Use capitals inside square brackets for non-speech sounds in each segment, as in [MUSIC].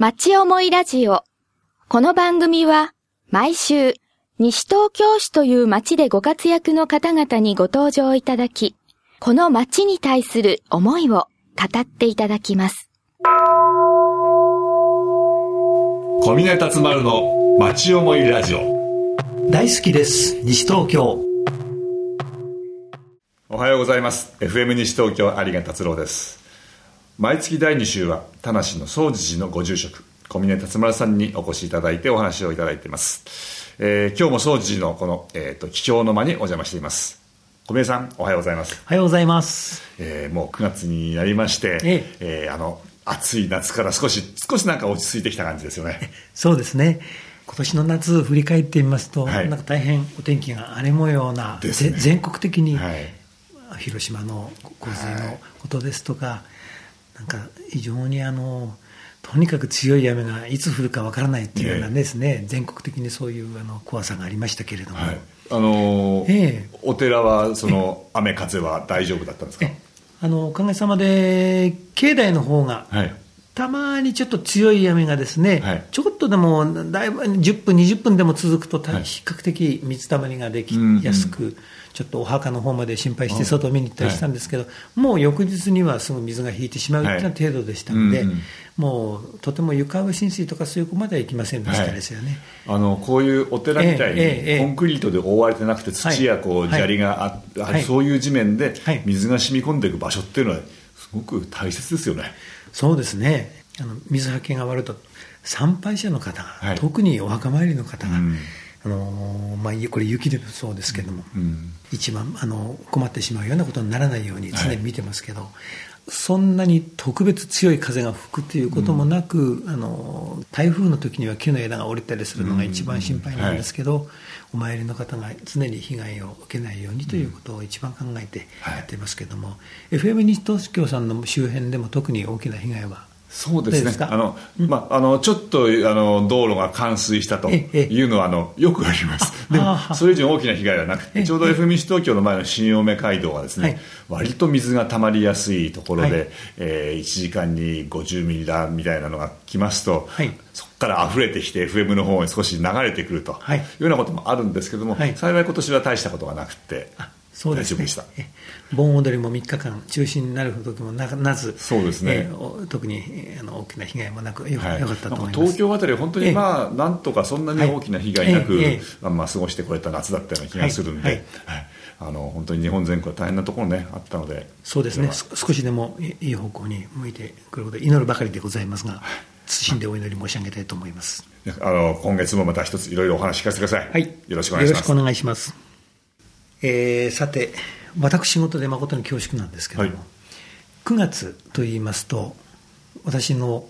町思いラジオ。この番組は毎週西東京市という町でご活躍の方々にご登場いただき、この町に対する思いを語っていただきます。小峰達丸の町思いラジオ。大好きです。西東京。おはようございます。FM 西東京有賀達郎です毎月第2週は田無の総持寺のご住職小峰達丸さんにお越しいただいてお話をいただいています、えー今日も総持寺のこの、えー、と桔梗の間にお邪魔しています。小峰さんおはようございます、おはようございます。えーもう9月になりまして、ええ。ーあの暑い夏から少し少しなんか落ち着いてきた感じですよね。そうですね。今年の夏振り返ってみますと、はい。なんか大変お天気が荒れ模様な、ね。ぜ全国的に、はい。広島の洪水のことですとか、なんか非常にあのとにかく強い雨がいつ降るかわからないっていうようなですね、全国的にそういうあの怖さがありましたけれども、はい。あのーええ。お寺はその雨風は大丈夫だったんですか？え。あのおかげさまで境内の方がはいたまにちょっと強い雨がですね、はい。ちょこっとでもだいぶ10分、20分でも続くと、たはい。比較的水たまりができうんうん。やすく、ちょっとお墓の方まで心配してうん外を見に行ったりしたんですけど、もう翌日にはすぐ水が引いてしまうという程度でしたので、はいうんうん。もうとても床上浸水とかそういうとこまでは行きませんでしたですよね。あのこういうお寺みたいに、コンクリートで覆われてなくて土やこう、はい。砂利があそういう地面ではい。水が染み込んでいく場所っていうのはすごく大切ですよね。そうですね。あの水はけが悪いと参拝者の方が、はい。特にお墓参りの方が、うん。あのまあ、これ雪でもそうですけども、うん。一番あの困ってしまうようなことにならないように常に見てますけど、そんなに特別強い風が吹くということもなく、あの台風の時には木の枝が折れたりするのが一番心配なんですけど、お参りの方が常に被害を受けないようにということを一番考えてやってますけども、FM 西東京さんの周辺でも特に大きな被害はそうですね。あの、まあ、あのちょっとあの道路が冠水したとええいうのはあのよくあります。でもそれ以上大きな被害はなくええてちょうど FM 西東京の前の新青梅街道はですね、はい。割と水が溜まりやすいところで、はい。えー1時間に50ミリだみたいなのが来ますと、はい。そこから溢れてきて FM の方に少し流れてくるとはい。いうようなこともあるんですけども、はい。幸い今年は大したことがなくてあそうですね。盆踊りも3日間中止になる時もななずそうですね。えーお特にえーあの大きな被害もなくよ,、はい、よかったと思います。東京あたりは本当にええ。まあ、なんとかそんなに大きな被害なく、はいえええ。あまあ、過ごしてこれた夏だったような気がするんで、はい。はい。あの本当に日本全国は大変なところねあったので。そうですね。少しでもいいい方向に向いてくることを祈るばかりでございますが謹んでお祈り申し上げたいと思います。あの今月もまた一ついろいろお話聞かせてください、はい。よろしくお願いしますえーさて私事で誠に恐縮なんですけども、はい。9月と言いますと私の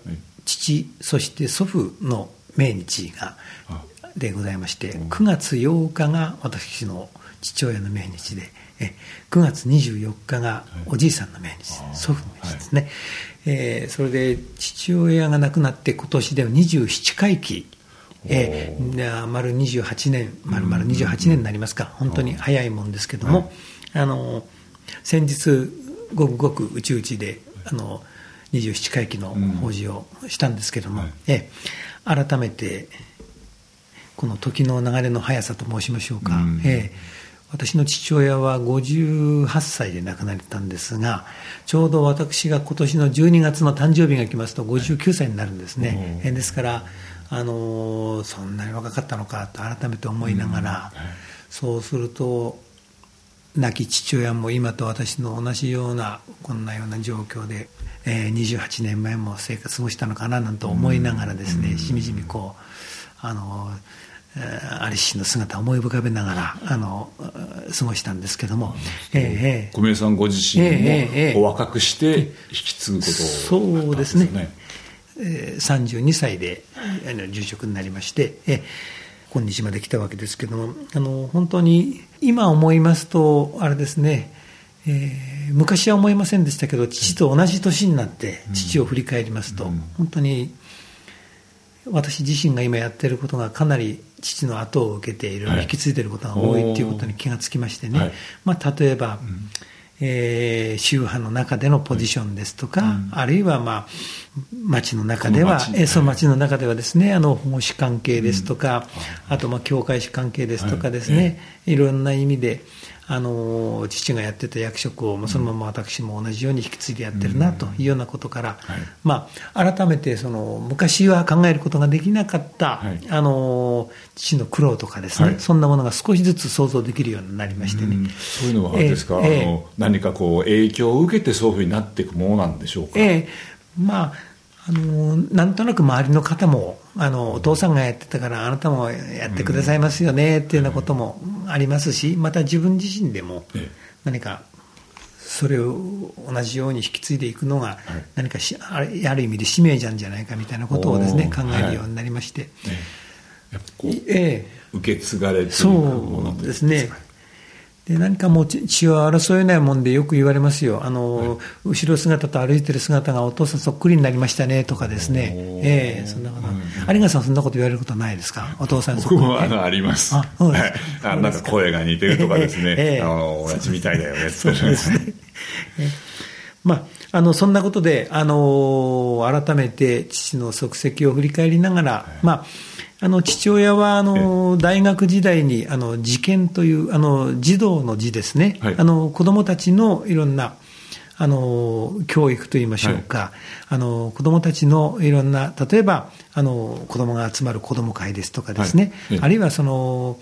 父、そして祖父の命日があ。でございまして9月8日が私の父親の命日でえ9月24日がおじいさんの命日、祖父の命日ですね、えーそれで父親が亡くなって今年で27回忌えー。で丸28年丸々28年になりますか、本当に早いもんですけども、あの先日ごくごくうちうちであの27回忌の法事をしたんですけども、はいえー改めてこの時の流れの速さと申しましょうか、うん。えー私の父親は58歳で亡くなったんですがちょうど私が今年の12月の誕生日が来ますと59歳になるんですね、えーですから、あのーそんなに若かったのかと改めて思いながら、そうすると亡き父親も今と私の同じようなこんなような状況で、えー28年前も生活過ごしたのかななんて思いながらですね、しみじみこうあの、えー、アリシの姿を思い浮かべながらあのえー過ごしたんですけども、えーえー。小宮さんご自身もお若くして引き継ぐことをそうですねえー32歳であの住職になりまして、えー今日まで来たわけですけどもあの本当に今思いますとあれですね、えー昔は思いませんでしたけど父と同じ年になって父を振り返りますと、本当に私自身が今やってることがかなり父の後を受けていろい。ろ引き継いでることが多いということに気がつきましてね、はい。まあ、例えば、えー、宗派の中でのポジションですとか、うん、あるいは、まあ、町の中では、えその町の中ではですね、あの保護司関係ですとか、うん、あと、まあ、教会司関係ですとかですね、はい、いろんな意味で、あの父がやってた役職をそのまま私も同じように引き継いでやってるなというようなことから、はい、まあ、改めてその昔は考えることができなかった、はい、あの父の苦労とかですね、はい、そんなものが少しずつ想像できるようになりましてね。そういうのはですか、えー、あの何かこう影響を受けてそういうふうになっていくものなんでしょうか？えー、まああのなんとなく周りの方もあのお父さんがやってたからあなたもやってくださいますよねっていうようなこともありますしまた自分自身でも何かそれを同じように引き継いでいくのが何かしある意味で使命じゃんじゃないかみたいなことをですね考えるようになりまして、ええ、受け継がれていくものですね。で何かもう血を争えないもんでよく言われますよ、あの、はい、後ろ姿と歩いてる姿がお父さんそっくりになりましたねとかですね、ええー、そんなこと、有賀さん、そんなこと言われることないですか、お父さん僕もあのあります、あそうです、はい、なんか声が似てるとかですね、えー、あの親父みたいだよね。そうですね。まああのそんなことで、あの改めて父の足跡を振り返りながら、はい、まああの父親はあの大学時代にあの事件というあの児童の字ですね、はい、あの子どもたちのいろんなあの教育といいましょうか、はい、あの子どもたちのいろんな、例えばあの子どもが集まる子ども会ですとかですね、はい、あるいはその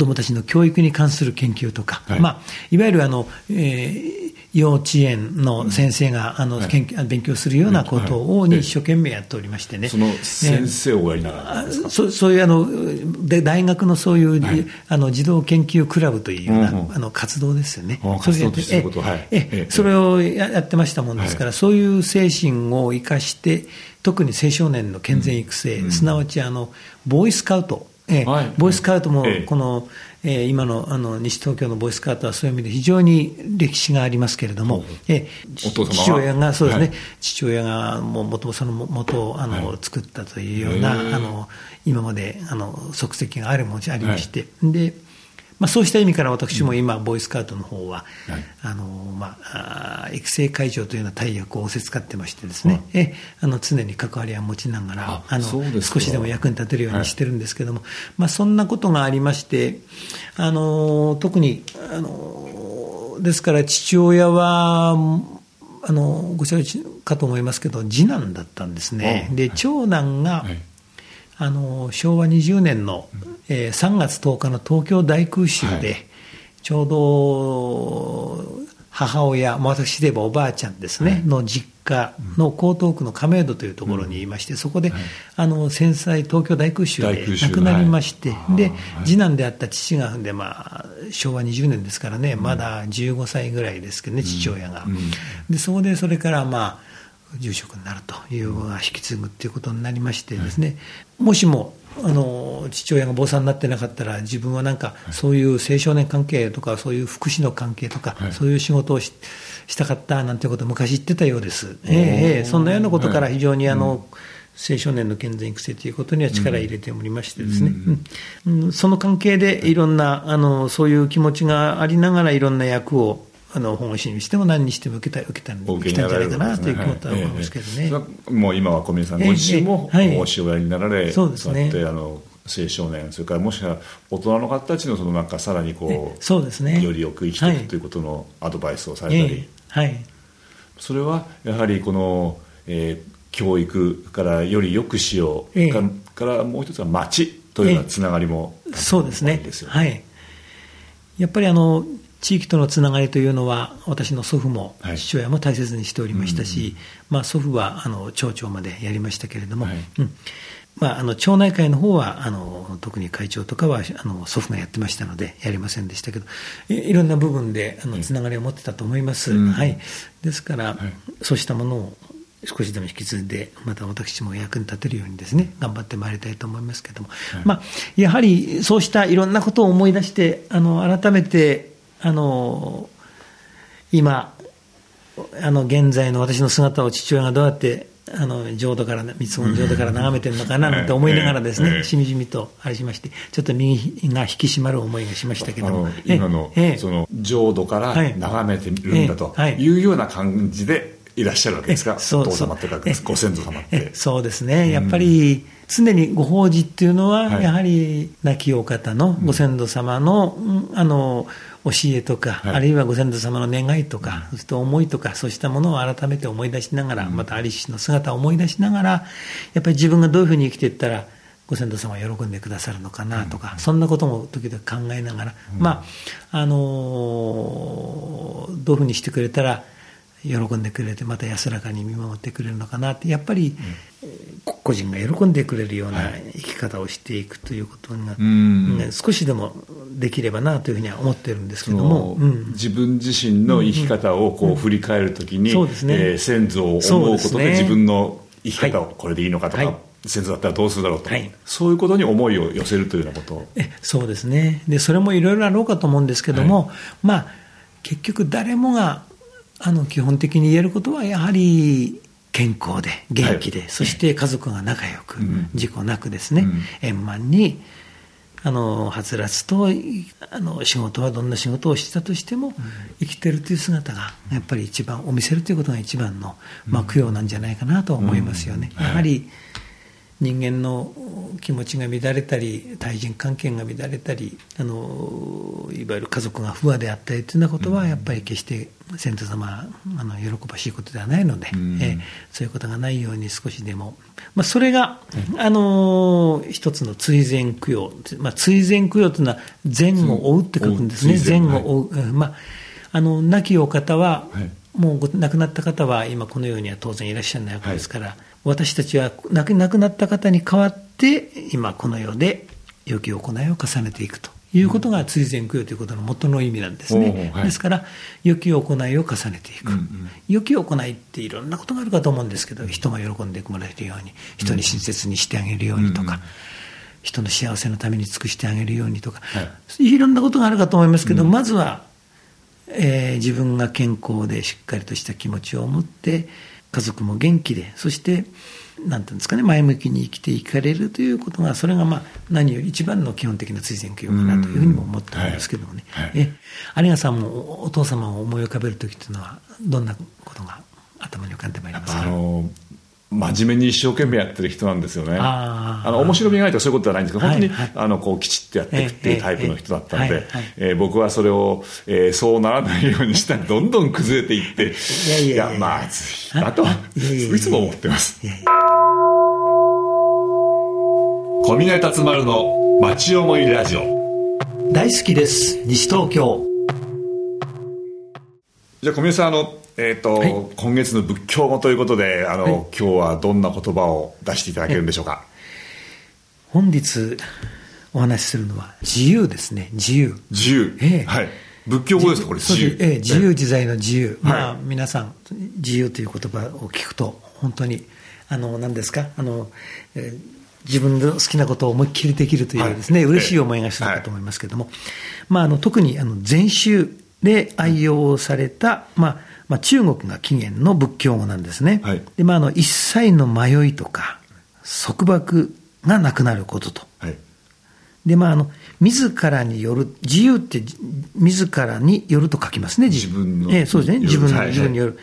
子どもたちの教育に関する研究とか、はい。まあ、いわゆるあの、えー、幼稚園の先生があの、はい、勉強するようなことをに一生懸命やっておりましてね、その先生をやりながらそそういうあので大学のそういう、はい、あの児童研究クラブというような、うんうん、あの活動ですよね、それええそれをやってましたもんですから、そういう精神を生かして、特に青少年の健全育成、うん、すなわちあのボーイスカウト。ええ。はい、ボーイスカウトもこの、えー、今のあの西東京のボーイスカウトはそういう意味で非常に歴史がありますけれども、えー、父親が、そうですね、はい、父親がもともとその元をあの、はい、作ったというような、あの今まであの足跡があるものありまして、でまあ、そうした意味から私も今、ボーイスカウトの方は、はい、あのまあ、育成会長というような大役を仰せつかってましてですね、えあの常に関わりを持ちながらあの少しでも役に立てるようにしてるんですけども、はい、まあ、そんなことがありましてあの特にあのですから父親はあのご承知かと思いますけど次男だったんですね。で長男が、はいあの昭和20年の、えー、3月10日の東京大空襲で、はい、ちょうど母親、私で言えばおばあちゃんですね、はい、の実家の江東区の亀戸というところにいまして、そこで、はい、あの戦災、東京大空襲で亡くなりまして、で次男であった父が、でまあ、昭和20年ですからね、まだ15歳ぐらいですけどね、父親が。でそこでそれからまあ住職になるというのが引き継ぐということになりましてですね、もしもあの父親が坊さんになってなかったら自分はなんかそういう青少年関係とかそういう福祉の関係とか、そういう仕事をししたかったなんてことを昔言ってたようです、えー、そんなようなことから非常にあの、青少年の健全育成ということには力を入れておりましてですね、うん。うん、その関係でいろんなあのそういう気持ちがありながらいろんな役をあの保護司にしても何にしても受けた受けた受けたんじゃないかなということは思いますけどね、はい、もう今は小宮さんご自身も保護司親になられ、そうですね。あの青少年それからもしくは大人の方たちのそのなんかさらにこうそうですね。よりよく生きていくということのアドバイスをされたり、はい、それはやはりこの、えー、教育からよりよくしよう、えー、からもう一つは町というようなつながりも、えー、そうですね。はい。やっぱりあの地域とのつながりというのは、私の祖父も父親も大切にしておりましたし、はいまあ、祖父はあの町長までやりましたけれども、はい、うん。まあ、あの町内会の方はあの特に会長とかはあの祖父がやってましたのでやりませんでしたけどいろんな部分であのつながりを持ってたと思います、うん、はい、ですから、はい、そうしたものを少しでも引き継いでまた私も役に立てるようにですね頑張ってまいりたいと思いますけれども、はい、まあ、やはりそうしたいろんなことを思い出してあの改めてあの今あの現在の私の姿を父親がどうやってあの浄土から三つ子の浄土から眺めてるのかな [LAUGHS] なんて思いながらですええ。ねしみじみとあれしましてちょっと右が引き締まる思いがしましたけどあもの今の、ええ。その浄土からはい。眺めてるんだとい。いうような感じでいらっしゃるわけですか、えそうお父様とかえご先祖様っえて。そうですね、やっぱり常にご法事っていうのは、はい。やはり亡きお方のご先祖様の,うん、あの教えとか、はい。あるいはご先祖様の願いとか、そして思いとか、そうしたものを改めて思い出しながら、またありしの姿を思い出しながら、やっぱり自分がどういうふうに生きていったら、ご先祖様は喜んでくださるのかなとか、そんなことも時々考えながら、まああのーどういうふうにしてくれたら、喜んでくれてまた安らかに見守ってくれるのかなってやっぱり、えー個人が喜んでくれるような生き方をしていくということが、ん。ね少しでもできればなというふうには思ってるんですけそども、のう。ん。自分自身の生き方をこう振り返るときに、えー先祖を思そうことで自分の生き方をはい。これでいいのかとか、はい。先祖だったらどうするだろうとか、はい。そういうことに思いを寄せるというようなこと。をえそうですね。でそれもいろいろあろうかと思うんですけども、まあ、結局誰もがあの基本的に言えることはやはり健康で元気で、はい。そして家族が仲良く、うん。事故なくですね、うん。円満にあのはつらつとあの仕事はどんな仕事をしてたとしても、生きてるという姿がやっぱり一番お見せるということが一番の、まあ、供養なんじゃないかなと思いますよね。うん。やはり人間の気持ちが乱れたり対人関係が乱れたりあのいわゆる家族が不和であったりというようなことはやっぱり決して先祖様あの喜ばしいことではないので、うん。えーそういうことがないように少しでも、まあ、それが、あの一つの追善供養、まあ、追善供養というのは前後を追うって書くんですね、追善。前後を追う、うん。まあ、あの亡きお方は、はい。もうご亡くなった方は今この世には当然いらっしゃらないわけですから、私たちは亡くなった方に代わって今この世で良き行いを重ねていくということが追善供養ということの元の意味なんですね、はい。ですから良き行いを重ねていく、うんうん。良き行いっていろんなことがあるかと思うんですけど人が喜んでもらえるように人に親切にしてあげるようにとか、うんうん。人の幸せのために尽くしてあげるようにとか、、はい。ろんなことがあるかと思いますけど、まずは、えー自分が健康でしっかりとした気持ちを持って家族も元気でそしてなんていうんですかね前向きに生きていかれるということがそれがまあ何より一番の基本的な追善供養かなというふうにも思っておりますけどもね、はい。はい。え有賀さんもおお父様を思い浮かべる時というのはどんなことが頭に浮かんでまいりますか？あの真面目に一生懸命やってる人なんですよね。あの面白みがないとかそういうことではないんですけど、本当に、はい。はいあのこうきちっとやっていくっていうタイプの人だったので、え僕はそれを、えーそうならないようにしたらどんどん崩れていって、いやまずいなと、い。つも思ってます。小峰達丸の町思いラジオ。大好きです。西東京。じゃあ小峰さんあの、えーとはい。今月の仏教語ということであの、はい。今日はどんな言葉を出していただけるんでしょうか？本日お話しするのは自由ですね。自由。自由、ええ。はい、仏教語ですか？これ自由、ええ。自由自在の自由、はい。まあ、皆さん自由という言葉を聞くと本当にあの何ですか？あの、えー自分の好きなことを思いっきりできるというですね、はい。嬉しい思いがするかと思いますけれども、まあ、あの特にあの禅宗で愛用された、まあまあ、中国が起源の仏教語なんですね、はい。でまあ、あの一切の迷いとか束縛がなくなることと。はい。でまあ、あの自らによる自由ってじ自らによると書きますね自分のええそうですね。自分のはい。自分による、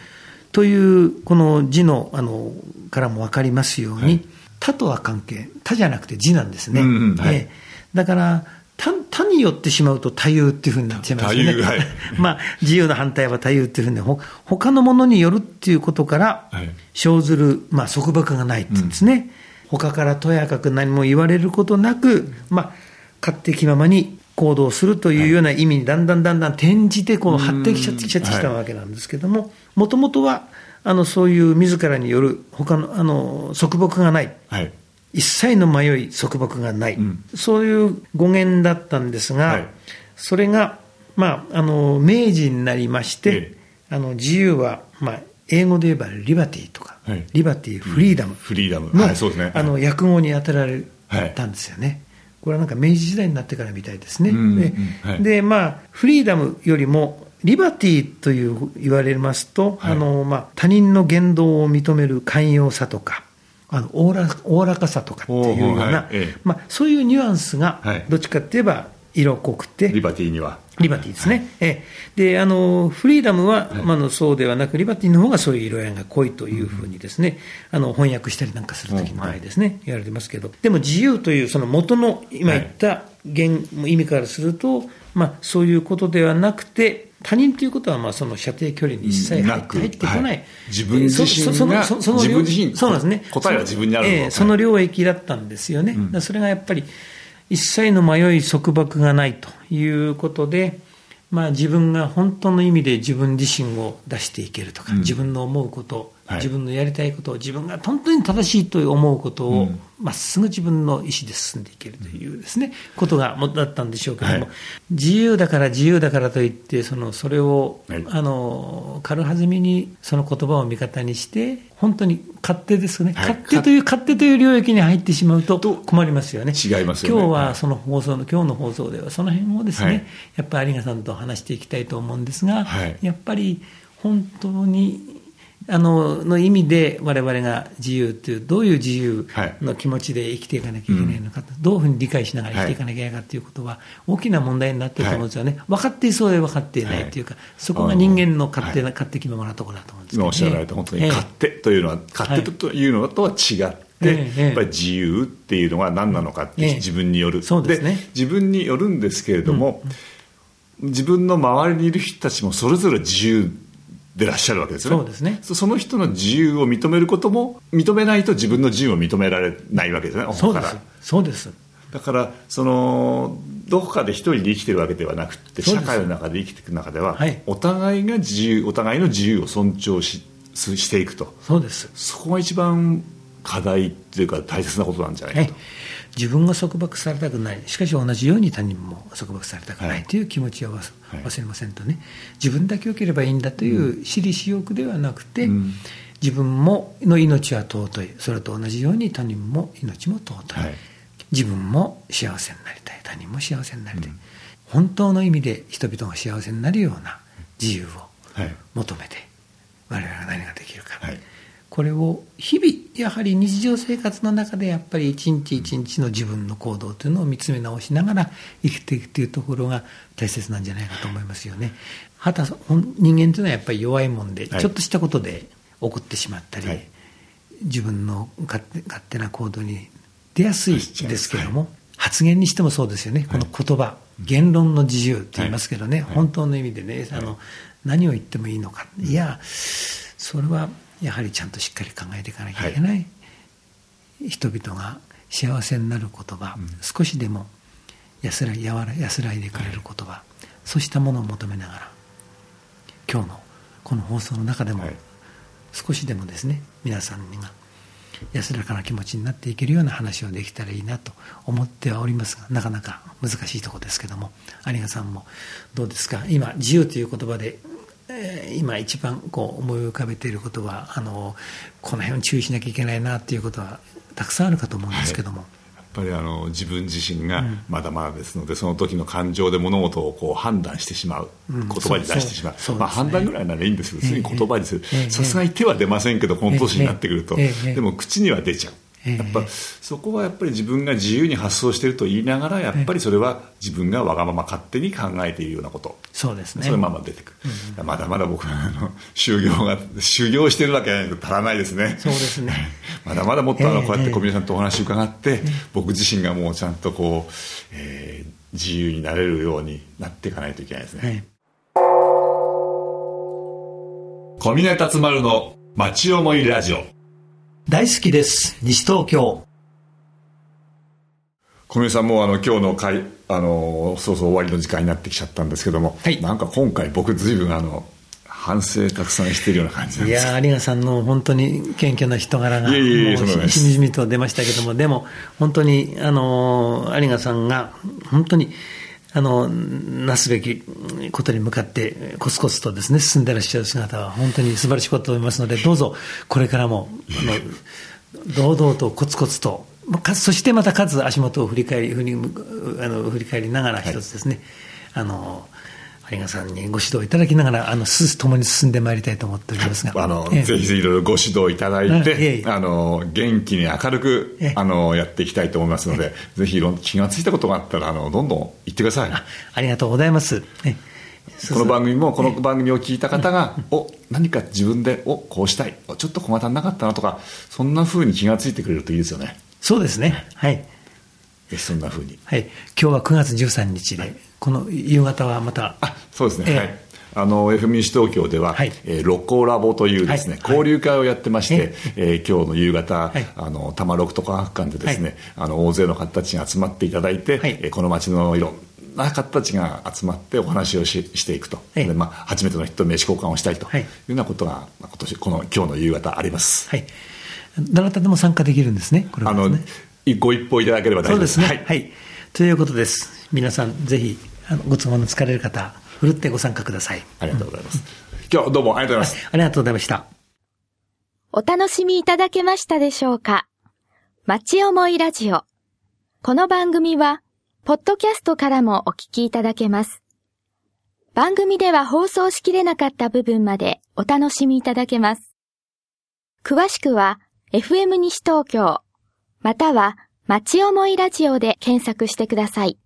というこの字のあのからも分かりますように、はい。他とは関係他じゃなくて字なんですね、うんうんはい。ええ。だから他他によってしまうと多様っていうふうになっちゃいますよね。はい。[LAUGHS] まあ自由の反対は多様っていうふうにほ他のものによるっていうことからはい。生ずる、まあ、束縛がないっていうんですね、他からとやかく何も言われることなく、まあ、勝手気ままに行動するというような意味にだんだんだんだん転じてこの発展しちゃってきちゃってきたわけなんですけどももともとはあのそういう自らによる他のあの束縛がない。はい一切の迷い束縛がない、うん。そういう語源だったんですが、はい。それが、まあ、あの明治になりまして、えあの自由は、まあ、英語で言えばリバティとか、はい。リバティフリーダム。フリーダム。の,、はいそうですね。あの訳語に当てられはいたんですよね。これはなんか明治時代になってからみたいですね。でまあ、フリーダムよりもリバティという言われますと、はい。あのまあ、他人の言動を認める寛容さとか、あのおおらおおらかさとかっていうようおーはな、いええ。まあ、そういうニュアンスがはい、どっちかって言えば色濃くて、リバティには。リバティですね。ええ。で、あの、フリーダムは、まああの、そうではなく、リバティの方がそういう色合いが濃いというふうにですね、あの、翻訳したりなんかするときの場合ですね、言われてますけど、でも自由というその元の今言った言、意味からすると、まあ、そういうことではなくて、他人ということは、まあ、その射程距離に一切入って入ってこない、はい。自分自身がそその自分自身そうなんですね、答えは自分にあるのええその領域だったんですよね、だからそれがやっぱり、一切の迷い、束縛がないということで、まあ、自分が本当の意味で自分自身を出していけるとか、うん。自分の思うこと、はい自分のやりたいことを、自分が本当に正しいと思うことをうん。ま、っすぐ自分の意思で進んでいけるというですね、ことがもだったんでしょうけども、はい。自由だから自由だからといって、そのそれを、はい。あの軽はずみにその言葉を味方にして、本当に勝手ですね、はい。勝手という勝手。という領域に入ってしまうと困りますよね。違いますよね。今日ははいその放送の、今日の放送では、その辺をですね、はい。やっぱり有賀さんと話していきたいと思うんですが、はい。やっぱり本当に、あのの意味で我々が自由という、どういう自由の気持ちで生きていかなきゃいけないのか、どういうふうに理解しながら生きていかなきゃいけないかということは、大きな問題になっていると思うんですよね、分かっていそうで分かっていないというか、そこが人間の勝手な、勝手気ままなところだと思うんですけど、今おっしゃられた本当にええ。勝手というのは、勝手というのとは違って、ええやっぱり自由っていうのが何なのかって、ええ。自分による。そうですね。自分によるんですけれども、自分の周りにいる人たちもそれぞれ自由でらっしゃるわけですよね。そうですね。そその人の自由を認めることも認めないと自分の自由を認められないわけですよねそうです、そうです。だからそのどこかで一人で生きてるわけではなくて社会の中で生きていく中では、はい。お互いが自由お互いの自由を尊重しすしていくと。そうです。そこが一番課題っていうか大切なことなんじゃないはい。かと、、自分が束縛されたくない、しかし同じように他人も束縛されたくなはい。いという気持ちを忘はい。忘れませんとね、自分だけ良ければいいんだという私利私欲ではなくて、うん。自分もの命は尊い、それと同じように他人も命も尊い、はい。自分も幸せになりたい、他人も幸せになりたい、本当の意味で人々が幸せになるような自由をはい。求めて、我々が何ができるか。はいこれを日々、やはり日常生活の中で、やっぱり一日一日の自分の行動というのを見つめ直しながら生きていくというところが大切なんじゃないかと思いますよね。はた人間というのはやっぱり弱いもんで、はいちょっとしたことで怒ってしまったり、はい。自分の勝手勝手な行動に出やすいですけども、発言にしてもそうですよね、この言葉、言論の自由って言いますけどね、はい。本当の意味でね、あの何を言ってもいいのか、いや、それはやはりちゃんとしっかり考えていかなきゃいけない、人々が幸せになる言葉、少しでも安らいやわら安らいでくれる言葉、そうしたものを求めながら、今日のこの放送の中でも、はい。少しでもですね皆さんが安らかな気持ちになっていけるような話をできたらいいなと思ってはおりますがなかなか難しいところですけども有賀さんもどうですか？今自由という言葉で、えー今一番こう思い浮かべていることはあのこの辺を注意しなきゃいけないなということはたくさんあるかと思うんですけども、やっぱりあの自分自身がまだまだですので、その時の感情で物事をこう判断してしまう、うん。言葉に出してしまう。そうそうまあ、判断ぐらいならいいんですけど、ええすぐに言葉にする。ええ。さすがに手は出ませんけどこの年になってくると、ええ。ええ。でも口には出ちゃう。ええ。やっぱそこはやっぱり自分が自由に発想していると言いながらやっぱりそれは自分がわがまま勝手に考えているようなこと。そうですね。それまま出てくる、まだまだ僕はあの修行が修行してるわけじゃないと足らないですね。そうですね。[LAUGHS] まだまだもっとあのええこうやって小宮さんとお話伺って、僕自身がもうちゃんとこう、えー自由になれるようになっていかないといけないですね。はい。小宮達丸の町思いラジオ。大好きです。西東京。小宮さんもうあの今日の会あのそうそう終わりの時間になってきちゃったんですけども、はい。なんか今回僕ずいぶんあの反省たくさんしているような感じいやー有賀さんの本当に謙虚な人柄が、しみじみと出ましたけども、でも、本当に、あのー有賀さんが、本当に、あの、なすべきことに向かって、コツコツとですね、進んでらっしゃる姿は、本当に素晴らしいことと思いますので、どうぞ、これからも、あの、堂々とこつこつと、そしてまたかつ足元を振り返り、振りあの振り返りながら一つですね、あの、有賀さんにご指導いただきながら、あの、す、共に進んでまいりたいと思っておりますが。あの、ええぜひいろいろご指導いただいて、ええあの、元気に明るく、ええあの、やっていきたいと思いますので、ぜひいろん気がついたことがあったら、あの、どんどん言ってください。ありがとうございます。えこの番組もこの番組を聞いた方が、お何か自分でおこうしたいおちょっと小型になかったなとかそんなふうに気がついてくれるといいですよねそうですね。はい。そんなふうにはい。今日は9月13日で、この夕方はまた、あそうですね、ええ。はい。あの FM 西東京では、はい。えー六甲ラボというですね、はい。交流会をやってまして、ええー今日の夕方、はい。あの多摩六都科学館でですね、はい。あの大勢の方たちが集まっていただいて、はい。えーこの町のいろんな方たちが集まってお話をししていくと、ええでまあ、初めての人と名刺交換をしたいとはい。いうようなことが、まあ今年この今日の夕方あります。はい。どなたでも参加できるんですね、これはあの。ご一報いただければ大丈夫です。す。そうでね。ははいい。ということです。皆さん、ぜひ、あのご都合の疲れる方、ふるってご参加ください。ありがとうございます。今日はどうもありがとうございます。ありがとうございました。お楽しみいただけましたでしょうか？町思いラジオ。この番組は、ポッドキャストからもお聞きいただけます。番組では放送しきれなかった部分までお楽しみいただけます。詳しくは、FM 西東京、または、町思いラジオで検索してください。